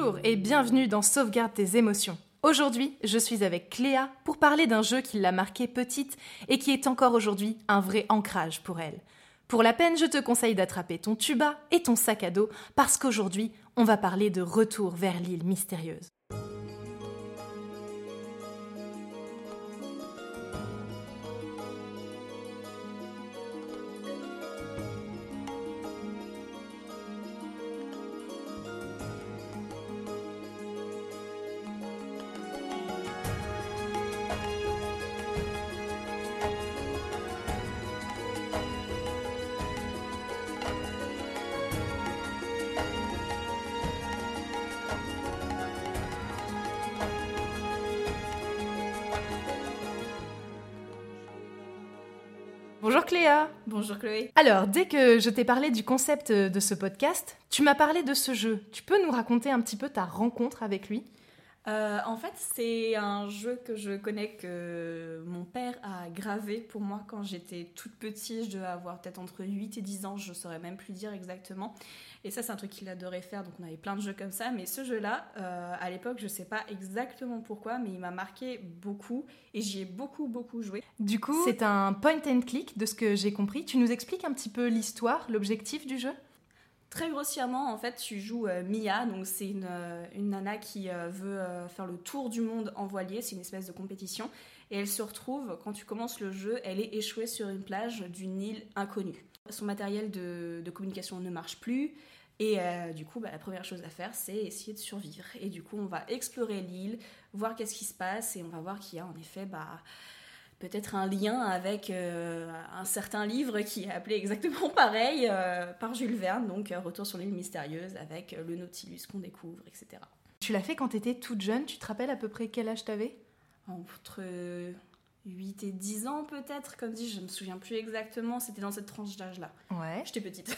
Bonjour et bienvenue dans Sauvegarde tes émotions. Aujourd'hui, je suis avec Cléa pour parler d'un jeu qui l'a marquée petite et qui est encore aujourd'hui un vrai ancrage pour elle. Pour la peine, je te conseille d'attraper ton tuba et ton sac à dos parce qu'aujourd'hui, on va parler de retour vers l'île mystérieuse. Cléa Bonjour Chloé. Alors, dès que je t'ai parlé du concept de ce podcast, tu m'as parlé de ce jeu. Tu peux nous raconter un petit peu ta rencontre avec lui? Euh, en fait, c'est un jeu que je connais que mon père a gravé pour moi quand j'étais toute petite. Je devais avoir peut-être entre 8 et 10 ans, je saurais même plus dire exactement. Et ça, c'est un truc qu'il adorait faire, donc on avait plein de jeux comme ça. Mais ce jeu-là, euh, à l'époque, je sais pas exactement pourquoi, mais il m'a marqué beaucoup et j'y ai beaucoup, beaucoup joué. Du coup, c'est un point and click de ce que j'ai compris. Tu nous expliques un petit peu l'histoire, l'objectif du jeu? Très grossièrement, en fait, tu joues euh, Mia, donc c'est une, euh, nana qui euh, veut faire le tour du monde en voilier, c'est une espèce de compétition, et elle se retrouve, quand tu commences le jeu, elle est échouée sur une plage d'une île inconnue. Son matériel de, communication ne marche plus, et du coup, bah, la première chose à faire, c'est essayer de survivre. Et du coup, on va explorer l'île, voir qu'est-ce qui se passe, et on va voir qu'il y a en effet... Bah, peut-être un lien avec euh, un certain livre qui est appelé exactement pareil euh, par Jules Verne, donc euh, Retour sur l'île mystérieuse avec le Nautilus qu'on découvre, etc. Tu l'as fait quand t'étais toute jeune. Tu te rappelles à peu près quel âge t'avais? Entre 8 et 10 ans peut-être, comme dit, je me souviens plus exactement, c'était dans cette tranche d'âge-là. Ouais. J'étais petite.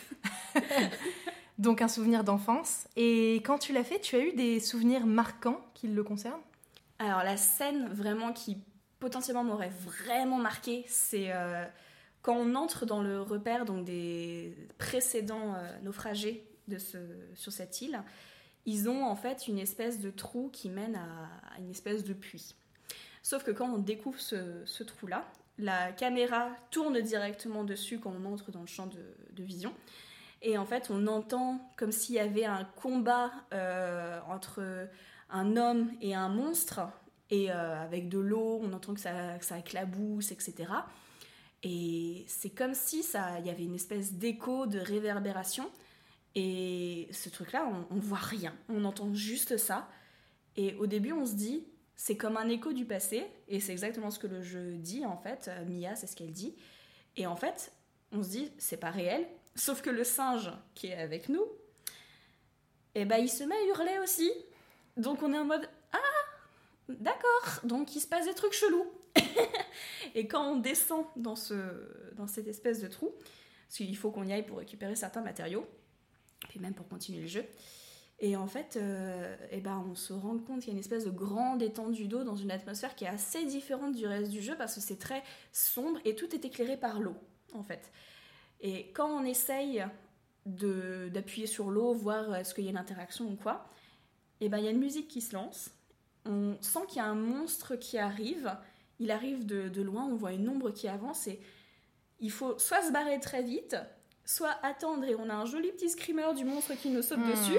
Donc un souvenir d'enfance. Et quand tu l'as fait, tu as eu des souvenirs marquants qui le concernent? Alors la scène vraiment qui potentiellement m'aurait vraiment marqué, c'est euh, quand on entre dans le repère donc des précédents euh, naufragés de ce, sur cette île, ils ont en fait une espèce de trou qui mène à, une espèce de puits. Sauf que quand on découvre ce, trou-là, la caméra tourne directement dessus quand on entre dans le champ de, de vision. Et en fait, on entend comme s'il y avait un combat euh, entre un homme et un monstre et euh, avec de l'eau, on entend que ça, que éclabousse, etc. Et c'est comme si ça, il y avait une espèce d'écho, de réverbération. Et ce truc-là, on, on voit rien, on entend juste ça. Et au début, on se dit, c'est comme un écho du passé, et c'est exactement ce que le jeu dit en fait. Euh, Mia, c'est ce qu'elle dit. Et en fait, on se dit, c'est pas réel. Sauf que le singe qui est avec nous, eh ben, il se met à hurler aussi. Donc on est en mode, D'accord, donc il se passe des trucs chelous. et quand on descend dans, ce, dans cette espèce de trou, parce qu'il faut qu'on y aille pour récupérer certains matériaux, puis même pour continuer le jeu, et en fait, euh, eh ben, on se rend compte qu'il y a une espèce de grande étendue d'eau dans une atmosphère qui est assez différente du reste du jeu parce que c'est très sombre et tout est éclairé par l'eau, en fait. Et quand on essaye d'appuyer sur l'eau, voir est-ce qu'il y a une interaction ou quoi, et ben, il y a une musique qui se lance on sent qu'il y a un monstre qui arrive. Il arrive de, de loin, on voit une ombre qui avance et il faut soit se barrer très vite, soit attendre et on a un joli petit screamer du monstre qui nous saute Hmm. dessus.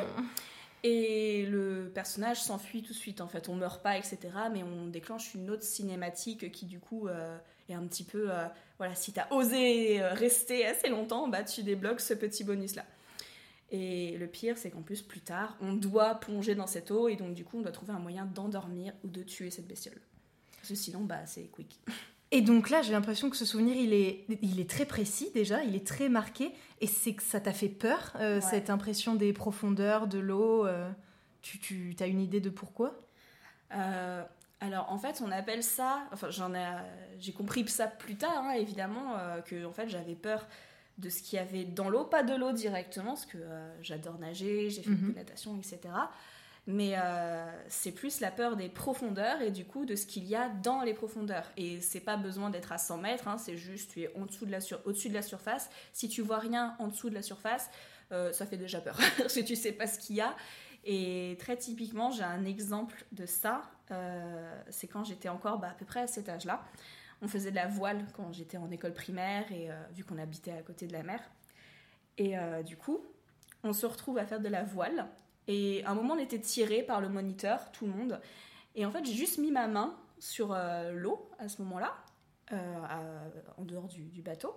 Et le personnage s'enfuit tout de suite, en fait, on meurt pas, etc. Mais on déclenche une autre cinématique qui, du coup, euh, est un petit peu. euh, voilà, si t'as osé rester assez longtemps, bah tu débloques ce petit bonus-là. Et le pire, c'est qu'en plus, plus tard, on doit plonger dans cette eau et donc, du coup, on doit trouver un moyen d'endormir ou de tuer cette bestiole. Parce que sinon, bah, c'est quick. Et donc là, j'ai l'impression que ce souvenir, il est, il est très précis déjà, il est très marqué, et c'est que ça t'a fait peur, euh, Ouais. cette impression des profondeurs, de l'eau. euh, tu, tu as une idée de pourquoi? Euh, alors en fait on appelle ça, enfin j'en ai, j'ai compris ça plus tard hein, évidemment que en fait j'avais peur de ce qu'il y avait dans l'eau, pas de l'eau directement parce que euh, j'adore nager, j'ai fait beaucoup de natation etc. mais euh, c'est plus la peur des profondeurs et du coup de ce qu'il y a dans les profondeurs. Et c'est pas besoin d'être à 100 mètres, hein, c'est juste tu es en dessous de la au-dessus de la surface. Si tu vois rien en dessous de la surface, euh, ça fait déjà peur parce que tu sais pas ce qu'il y a. Et très typiquement, j'ai un exemple de ça. C'est quand j'étais encore bah, à peu près à cet âge-là. On faisait de la voile quand j'étais en école primaire et vu qu'on habitait à côté de la mer. Et du coup, on se retrouve à faire de la voile et à un moment, on était tiré par le moniteur, tout le monde. Et en fait, j'ai juste mis ma main sur euh, l'eau à ce moment-là, euh, en dehors du, bateau.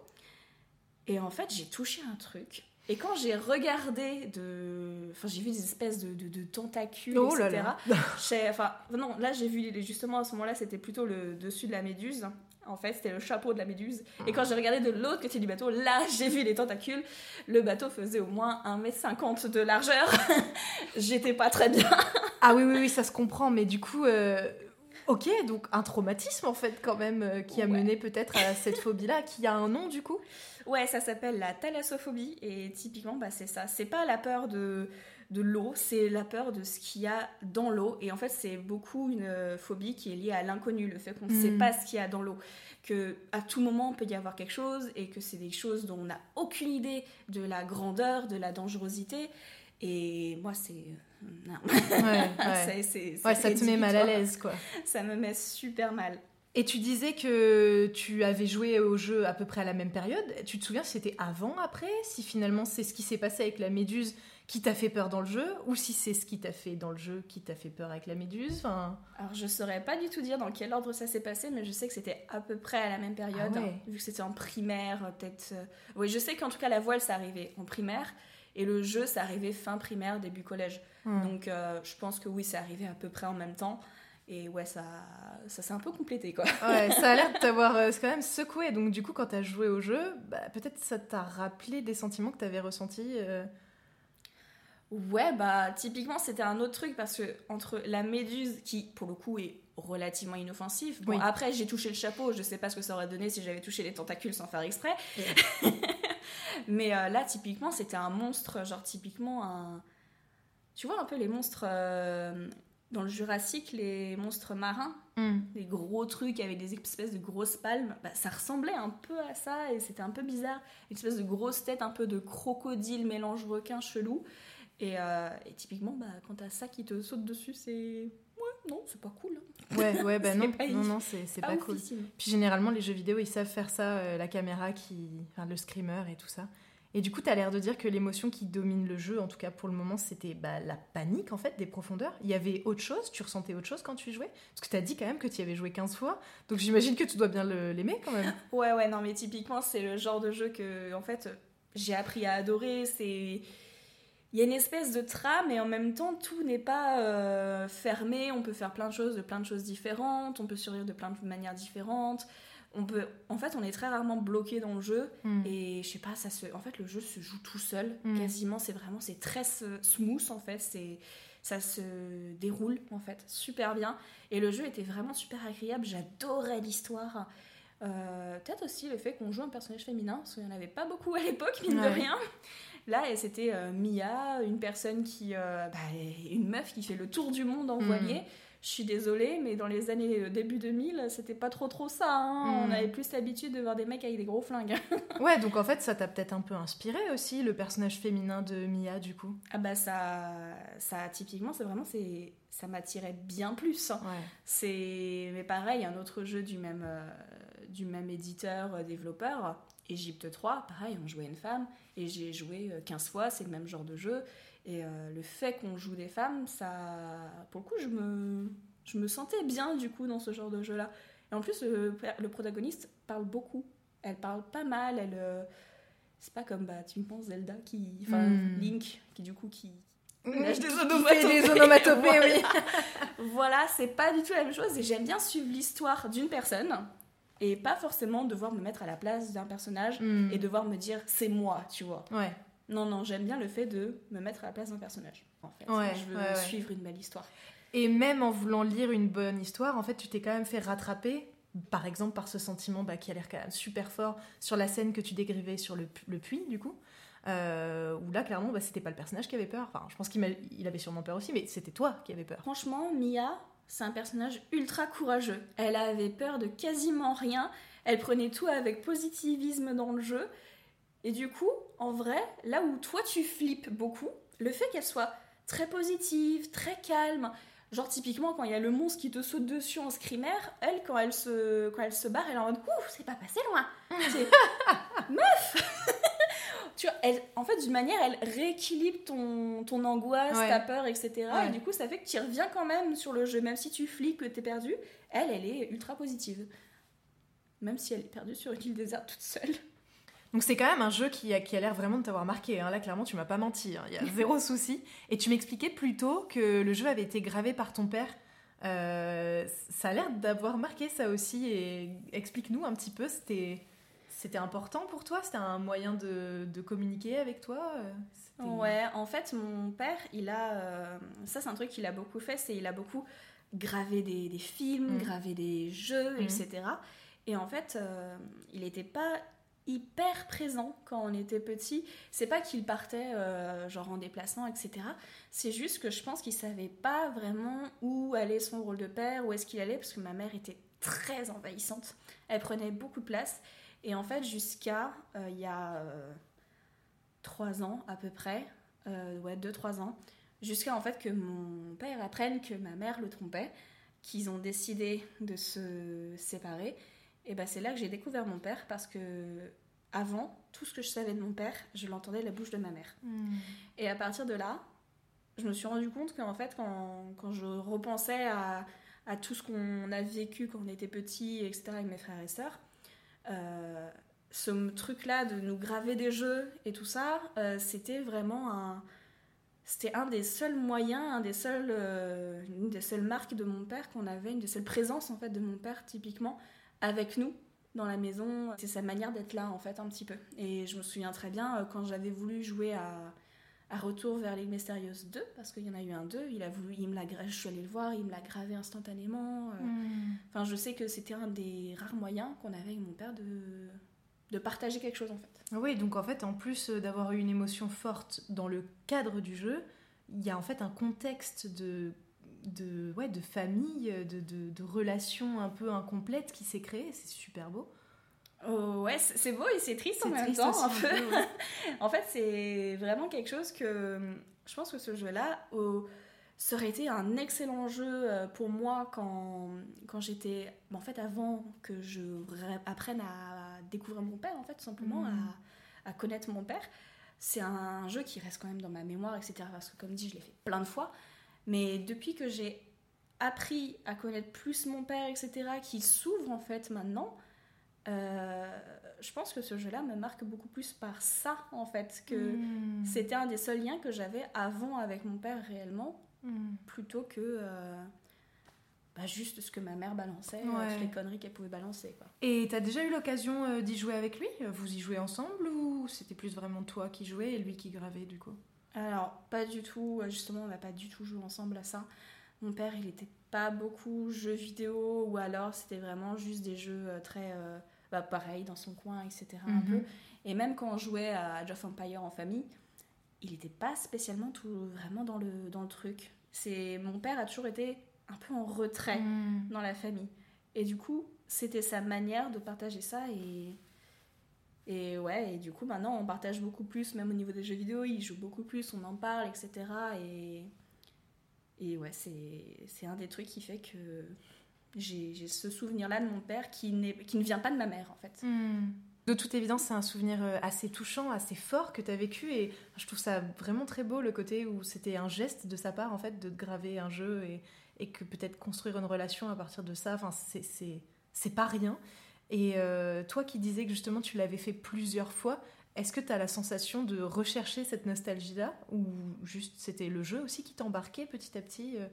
Et en fait, j'ai touché un truc. Et quand j'ai regardé de. Enfin, j'ai vu des espèces de, de, tentacules, oh etc. Enfin, non, là, j'ai vu justement à ce moment-là, c'était plutôt le dessus de la méduse. En fait, c'était le chapeau de la méduse. Et quand j'ai regardé de l'autre côté du bateau, là, j'ai vu les tentacules. Le bateau faisait au moins 1m50 de largeur. J'étais pas très bien. ah oui, oui, oui, ça se comprend. Mais du coup, euh, ok, donc un traumatisme en fait, quand même, euh, qui a mené peut-être à cette phobie-là, qui a un nom du coup? Ouais, ça s'appelle la thalassophobie. Et typiquement, bah, c'est ça. C'est pas la peur de de l'eau, c'est la peur de ce qu'il y a dans l'eau. Et en fait, c'est beaucoup une euh, phobie qui est liée à l'inconnu, le fait qu'on ne sait mm. pas ce qu'il y a dans l'eau. Que à tout moment, il peut y avoir quelque chose et que c'est des choses dont on n'a aucune idée de la grandeur, de la dangerosité. Et moi, c'est. Euh, non. Ouais, ça te met mal à l'aise, quoi. Ça me met super mal. Et tu disais que tu avais joué au jeu à peu près à la même période. Tu te souviens si c'était avant, après? Si finalement c'est ce qui s'est passé avec la méduse qui t'a fait peur dans le jeu ou si c'est ce qui t'a fait dans le jeu qui t'a fait peur avec la méduse Alors je saurais pas du tout dire dans quel ordre ça s'est passé, mais je sais que c'était à peu près à la même période, ah vu que c'était en primaire, euh, peut-être. Euh, oui, je sais qu'en tout cas la voile ça arrivait en primaire et le jeu ça arrivait fin primaire, début collège. Hmm. Donc euh, je pense que oui, ça arrivait à peu près en même temps. Et ouais, ça, ça s'est un peu complété, quoi. Ouais, ça a l'air de t'avoir quand même secoué. Donc, du coup, quand t'as joué au jeu, bah, peut-être ça t'a rappelé des sentiments que t'avais ressentis Ouais, bah typiquement c'était un autre truc parce que entre la méduse qui pour le coup est relativement inoffensive. Bon après j'ai touché le chapeau, je sais pas ce que ça aurait donné si j'avais touché les tentacules sans faire exprès. Mais euh, là typiquement c'était un monstre, genre typiquement un... Tu vois un peu les monstres euh, dans le Jurassique, les monstres marins, hmm. les gros trucs avec des espèces de grosses palmes, bah, ça ressemblait un peu à ça et c'était un peu bizarre. Une espèce de grosse tête un peu de crocodile mélange requin chelou. Euh, et, typiquement, bah, quand t'as ça qui te saute dessus, c'est. Ouais, non, c'est pas cool. Hein. Ouais, ouais, bah non, non, non, c'est pas, cool. Puis généralement, les jeux vidéo, ils savent faire ça, euh, la caméra qui. Enfin, le screamer et tout ça. Et du coup, tu as l'air de dire que l'émotion qui domine le jeu, en tout cas pour le moment, c'était bah, la panique en fait des profondeurs. Il y avait autre chose Tu ressentais autre chose quand tu y jouais? Parce que tu as dit quand même que tu y avais joué 15 fois. Donc j'imagine que tu dois bien l'aimer quand même. Ouais, ouais, non, mais typiquement, c'est le genre de jeu que en fait j'ai appris à adorer. C'est il y a une espèce de trame et en même temps tout n'est pas euh, fermé. On peut faire plein de choses de plein de choses différentes. On peut survivre de plein de manières différentes. On peut, en fait, on est très rarement bloqué dans le jeu hmm. et je sais pas, ça se, en fait, le jeu se joue tout seul. Hmm. Quasiment, c'est vraiment, c'est très smooth en fait. C'est, ça se déroule en fait super bien et le jeu était vraiment super agréable. J'adorais l'histoire. Euh, peut-être aussi le fait qu'on joue un personnage féminin, parce qu'il n'y en avait pas beaucoup à l'époque, mine de rien. Là, c'était euh, Mia, une personne qui. Euh, bah, une meuf qui fait le tour du monde en mm. voilier. Je suis désolée, mais dans les années euh, début 2000, c'était pas trop trop ça. Hein. On mm. avait plus l'habitude de voir des mecs avec des gros flingues. ouais, donc en fait, ça t'a peut-être un peu inspiré aussi, le personnage féminin de Mia, du coup. Ah bah ça, ça typiquement, c'est vraiment, c'est, ça m'attirait bien plus. Hein. C'est, mais pareil, un autre jeu du même, du même éditeur, développeur, Égypte 3, pareil, on jouait une femme, et j'ai joué 15 euh, fois, c'est le même genre de jeu. Et euh, le fait qu'on joue des femmes, ça, pour le coup, je me, je me sentais bien du coup dans ce genre de jeu-là. Et en plus, le, le, protagoniste parle beaucoup. Elle parle pas mal. Elle, euh, c'est pas comme bah, tu me penses Zelda qui, enfin hmm. Link qui du coup qui lâche des onomatopées. Des onomatopées voilà, oui. voilà c'est pas du tout la même chose. Et j'aime bien suivre l'histoire d'une personne et pas forcément devoir me mettre à la place d'un personnage hmm. et devoir me dire c'est moi, tu vois. Ouais. Non, non, j'aime bien le fait de me mettre à la place d'un personnage. En fait, ouais, je veux suivre une belle histoire. Et même en voulant lire une bonne histoire, en fait, tu t'es quand même fait rattraper, par exemple, par ce sentiment bah, qui a l'air quand même super fort sur la scène que tu décrivais sur le, le puits, du coup. Euh, où là, clairement, bah, c'était pas le personnage qui avait peur. Enfin, je pense qu'il il avait sûrement peur aussi, mais c'était toi qui avais peur. Franchement, Mia, c'est un personnage ultra courageux. Elle avait peur de quasiment rien. Elle prenait tout avec positivisme dans le jeu. Et du coup, en vrai, là où toi tu flippes beaucoup, le fait qu'elle soit très positive, très calme, genre typiquement quand il y a le monstre qui te saute dessus en screamer, elle quand elle se quand elle se barre, elle est en mode ouh, c'est pas passé loin. meuf. Tu vois, elle, en fait, d'une manière, elle rééquilibre ton, ton angoisse, ta peur, etc. Et du coup, ça fait que tu reviens quand même sur le jeu, même si tu flippes, que t'es perdu. Elle, elle est ultra positive. Même si elle est perdue sur une île déserte toute seule. Donc c'est quand même un jeu qui a, qui a l'air vraiment de t'avoir marqué. Hein. Là, clairement, tu m'as pas menti. Hein. Il y a zéro souci. Et tu m'expliquais plutôt que le jeu avait été gravé par ton père. Euh, ça a l'air d'avoir marqué ça aussi. Et explique-nous un petit peu. C'était c'était important pour toi? C'était un moyen de, de, communiquer avec toi Ouais, en fait, mon père, il a. Euh, ça, c'est un truc qu'il a beaucoup fait c'est il a beaucoup gravé des, des films, mmh. gravé des jeux, mmh. etc. Et en fait, euh, il n'était pas hyper présent quand on était petit. C'est pas qu'il partait euh, genre en déplacement, etc. C'est juste que je pense qu'il savait pas vraiment où allait son rôle de père, où est-ce qu'il allait, parce que ma mère était très envahissante. Elle prenait beaucoup de place. Et en fait, jusqu'à euh, il y a euh, trois ans à peu près, ouais, deux, trois ans, jusqu'à en fait que mon père apprenne que ma mère le trompait, qu'ils ont décidé de se séparer et ben c'est là que j'ai découvert mon père parce que avant, tout ce que je savais de mon père, je l'entendais de la bouche de ma mère. Hmm. Et à partir de là, je me suis rendu compte qu'en fait, quand, quand, je repensais à, à tout ce qu'on a vécu quand on était petit, etc., avec mes frères et sœurs, euh, ce truc-là de nous graver des jeux et tout ça, euh, c'était vraiment un. C'était un des seuls moyens, un des seuls, euh, une des seules marques de mon père qu'on avait, une des seules présences en fait de mon père typiquement avec nous dans la maison. C'est sa manière d'être là, en fait, un petit peu. Et je me souviens très bien, quand j'avais voulu jouer à, à Retour vers les Mystérieuses 2, parce qu'il y en a eu un 2, il a voulu, il me l'a, je suis allée le voir, il me l'a gravé instantanément. Euh. Hmm. Enfin, je sais que c'était un des rares moyens qu'on avait avec mon père de, de partager quelque chose, en fait. Oui, donc en fait, en plus d'avoir eu une émotion forte dans le cadre du jeu, il y a en fait un contexte de de, ouais, de famille, de, de, de relations un peu incomplètes qui s'est créée. C'est super beau. Oh, ouais, c'est beau et c'est triste en même temps. en fait, c'est vraiment quelque chose que je pense que ce jeu-là ça aurait été un excellent jeu euh, pour moi quand, quand j'étais. En fait, avant que je apprenne à découvrir mon père, en fait, tout simplement, mm. à, à, connaître mon père. C'est un jeu qui reste quand même dans ma mémoire, etc. Parce que, comme dit, je l'ai fait plein de fois. Mais depuis que j'ai appris à connaître plus mon père, etc., qui s'ouvre en fait maintenant, euh, je pense que ce jeu-là me marque beaucoup plus par ça, en fait, que hmm. c'était un des seuls liens que j'avais avant avec mon père réellement, hmm. plutôt que euh, bah, juste ce que ma mère balançait, euh, toutes les conneries qu'elle pouvait balancer. Quoi. Et t'as déjà eu l'occasion d'y jouer avec lui? Vous y jouez ensemble ou c'était plus vraiment toi qui jouais et lui qui gravait du coup? Alors, pas du tout. Euh, justement, on n'a pas du tout joué ensemble à ça. Mon père, il n'était pas beaucoup jeux vidéo, ou alors c'était vraiment juste des jeux euh, très. Euh, bah, pareil, dans son coin, etc. Un mhm. peu. Et même quand on jouait à Age of Empire en famille, il n'était pas spécialement tout vraiment dans le, dans le truc. C'est Mon père a toujours été un peu en retrait mhm. dans la famille. Et du coup, c'était sa manière de partager ça et et ouais, et du coup, maintenant, on partage beaucoup plus, même au niveau des jeux vidéo, il joue beaucoup plus, on en parle, etc. Et, et ouais, c'est un des trucs qui fait que j'ai ce souvenir-là de mon père qui, ne vient pas de ma mère, en fait. Hmm. De toute évidence, c'est un souvenir euh, assez touchant, assez fort que tu as vécu. Et je trouve ça vraiment très beau, le côté où c'était un geste de sa part, en fait, de graver un jeu et, que peut-être construire une relation à partir de ça, c'est pas rien. Et euh, toi qui disais que justement tu l'avais fait plusieurs fois, est-ce que tu as la sensation de rechercher cette nostalgie-là Ou juste c'était le jeu aussi qui t'embarquait petit à petit euh,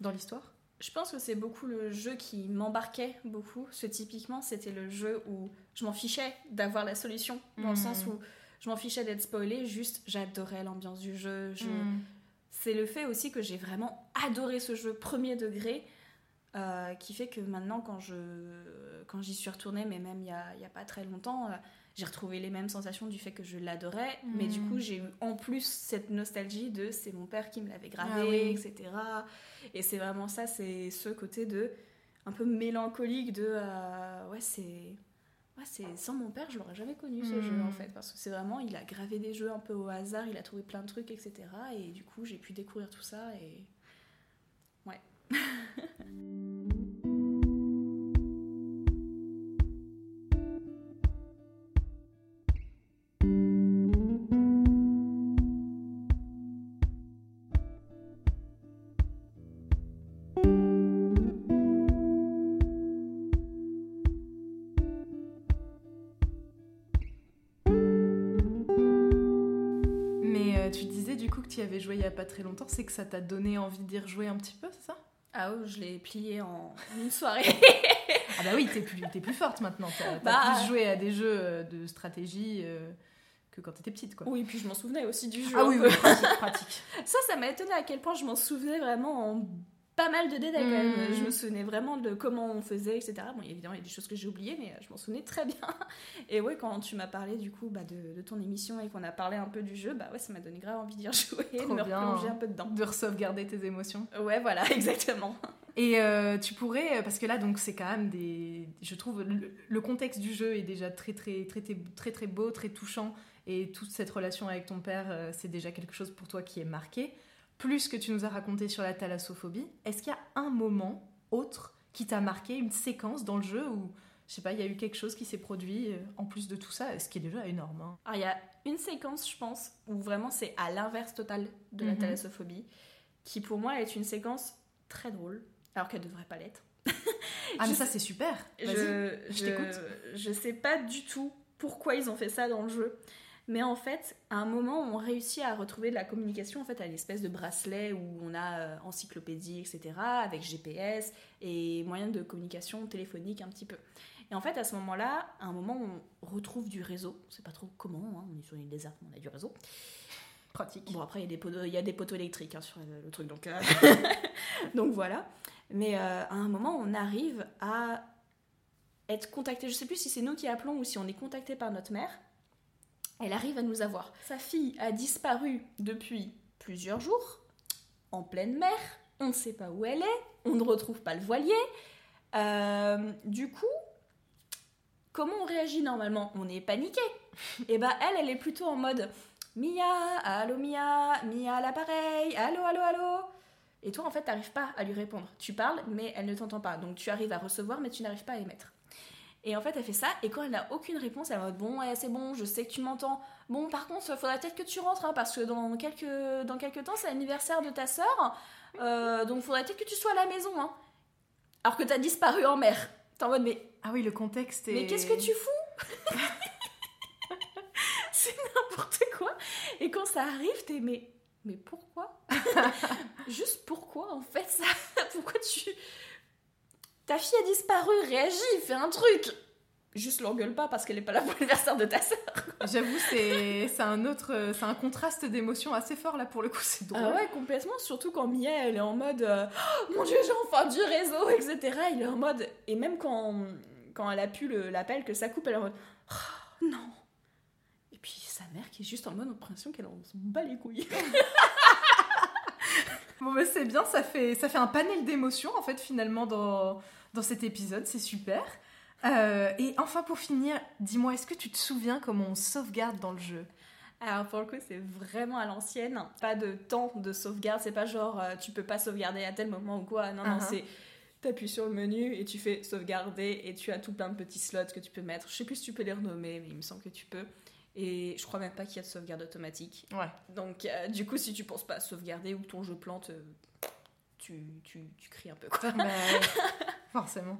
dans l'histoire? Je pense que c'est beaucoup le jeu qui m'embarquait beaucoup. Ce typiquement, c'était le jeu où je m'en fichais d'avoir la solution, dans le sens hmm. où je m'en fichais d'être spoilé, juste j'adorais l'ambiance du jeu. Hmm. C'est le fait aussi que j'ai vraiment adoré ce jeu premier degré euh, qui fait que maintenant, quand je quand j'y suis retournée, mais même il n'y a, a, pas très longtemps, euh, j'ai retrouvé les mêmes sensations du fait que je l'adorais, mais du Mm. coup j'ai eu en plus cette nostalgie de c'est mon père qui me l'avait gravé, Ah oui. etc. Et c'est vraiment ça, c'est ce côté de un peu mélancolique de euh, ouais c'est ouais, c'est sans mon père je l'aurais jamais connu ce Mm. jeu en fait parce que c'est vraiment il a gravé des jeux un peu au hasard, il a trouvé plein de trucs etc. Et du coup j'ai pu découvrir tout ça et ouais. euh, tu disais du coup que tu y avais joué il y a pas très longtemps, c'est que ça t'a donné envie d'y rejouer un petit peu, c'est ça? Ah ouais, je l'ai plié en une soirée. Ah bah oui, t'es plus, forte maintenant. T'as Bah. plus joué à des jeux euh, de stratégie euh, que quand t'étais petite, quoi. oui, puis je m'en souvenais aussi du jeu. Ah oui, oui, pratique, pratique. Ça, ça m'a étonné à quel point je m'en souvenais vraiment en pas mal de détails quand même. Mhm. Je me souvenais vraiment de comment on faisait, etc. Bon, évidemment, il y a des choses que j'ai oubliées, mais euh, je m'en souvenais très bien. Et ouais, quand tu m'as parlé du coup bah, de, de ton émission et qu'on a parlé un peu du jeu, bah ouais, ça m'a donné grave envie d'y rejouer, de Trop me bien. replonger un peu dedans. De sauvegarder tes émotions. Ouais, voilà, exactement. Et euh, tu pourrais, parce que là, donc, c'est quand même des. Je trouve le, le contexte du jeu est déjà très, très, très, très, très, très beau, très touchant. Et toute cette relation avec ton père, euh, c'est déjà quelque chose pour toi qui est marqué. Plus que tu nous as raconté sur la thalassophobie, est-ce qu'il y a un moment autre qui t'a marqué, une séquence dans le jeu où, je sais pas, il y a eu quelque chose qui s'est produit euh, en plus de tout ça, ce qui est déjà énorme. hein. Alors, il y a une séquence, je pense, où vraiment c'est à l'inverse total de la Mhm. thalassophobie, qui pour moi est une séquence très drôle, alors qu'elle devrait pas l'être. Ah, mais Je ça, c'est super. Vas-y. je, je t'écoute. Je sais pas du tout pourquoi ils ont fait ça dans le jeu. Mais en fait, à un moment, on réussit à retrouver de la communication en fait, à l'espèce de bracelet où on a euh, encyclopédie, etc., avec GPS et moyens de communication téléphonique un petit peu. Et en fait, à ce moment-là, à un moment, on retrouve du réseau. On sait pas trop comment, hein, on est sur une île déserte, mais on a du réseau. Pratique. Bon, après, il y a des poteaux, il y a des poteaux électriques hein, sur le, le truc, donc, euh, donc voilà. Mais euh, à un moment, on arrive à être contacté. Je sais plus si c'est nous qui appelons ou si on est contacté par notre mère. Elle arrive à nous avoir. Sa fille a disparu depuis plusieurs jours, en pleine mer. On ne sait pas où elle est. On ne retrouve pas le voilier. Euh, du coup, comment on réagit normalement? On est paniqué. Et bah elle, elle est plutôt en mode Mia, allô Mia, Mia à l'appareil, allô, allô, allô. Et toi, en fait, t'arrives pas à lui répondre. Tu parles, mais elle ne t'entend pas. Donc tu arrives à recevoir, mais tu n'arrives pas à émettre. Et en fait, elle fait ça, et quand elle n'a aucune réponse, elle va bon, ouais, c'est bon, je sais que tu m'entends. Bon, par contre, il faudrait peut-être que tu rentres, hein, parce que dans quelques, dans quelques temps, c'est l'anniversaire de ta sœur. Euh, donc, faudrait peut-être que tu sois à la maison. Hein. Alors que t'as disparu en mer. T'es en mode, mais Ah oui, le contexte est. mais qu'est-ce que tu fous? C'est n'importe quoi. Et quand ça arrive, t'es mais mais pourquoi? Juste pourquoi en fait ça? Pourquoi tu ta fille a disparu, réagis, fais un truc. Juste l'engueule pas parce qu'elle est pas là pour l'anniversaire de ta sœur. J'avoue, c'est un autre, c'est un contraste d'émotions assez fort là pour le coup, c'est drôle. Ah ouais, complètement. Surtout quand Mia, elle est en mode euh, Oh, Mon dieu, j'ai enfin du réseau, etc. Il est en mode. Et même quand, quand elle a pu le- l'appel, que ça coupe, elle est en mode Oh, non. Et puis sa mère qui est juste en mode impression qu'elle en se bat les couilles. Bon bah c'est bien, ça fait, ça fait un panel d'émotions en fait finalement dans, dans cet épisode, c'est super. Euh, et enfin pour finir, dis-moi, est-ce que tu te souviens comment on sauvegarde dans le jeu? Alors pour le coup, c'est vraiment à l'ancienne. Pas de temps de sauvegarde. C'est pas genre euh, tu peux pas sauvegarder à tel moment ou quoi. Non, non, Uh-huh. c'est. T'appuies sur le menu et tu fais sauvegarder et tu as tout plein de petits slots que tu peux mettre. Je sais plus si tu peux les renommer, mais il me semble que tu peux. Et je crois même pas qu'il y a de sauvegarde automatique. Ouais. Donc, euh, du coup, si tu penses pas à sauvegarder ou que ton jeu plante, euh, tu, tu, tu cries un peu. Quoi. Bah, forcément.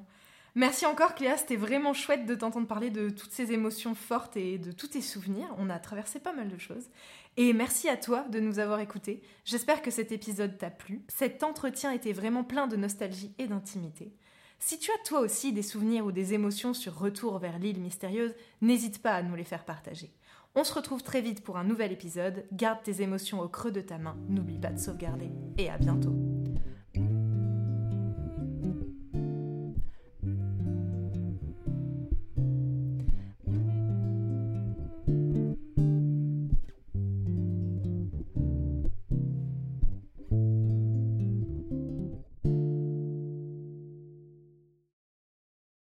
Merci encore Cléa, c'était vraiment chouette de t'entendre parler de toutes ces émotions fortes et de tous tes souvenirs. On a traversé pas mal de choses. Et merci à toi de nous avoir écoutés. J'espère que cet épisode t'a plu. Cet entretien était vraiment plein de nostalgie et d'intimité. Si tu as toi aussi des souvenirs ou des émotions sur Retour vers l'île mystérieuse, n'hésite pas à nous les faire partager. On se retrouve très vite pour un nouvel épisode. Garde tes émotions au creux de ta main. N'oublie pas de sauvegarder. Et à bientôt.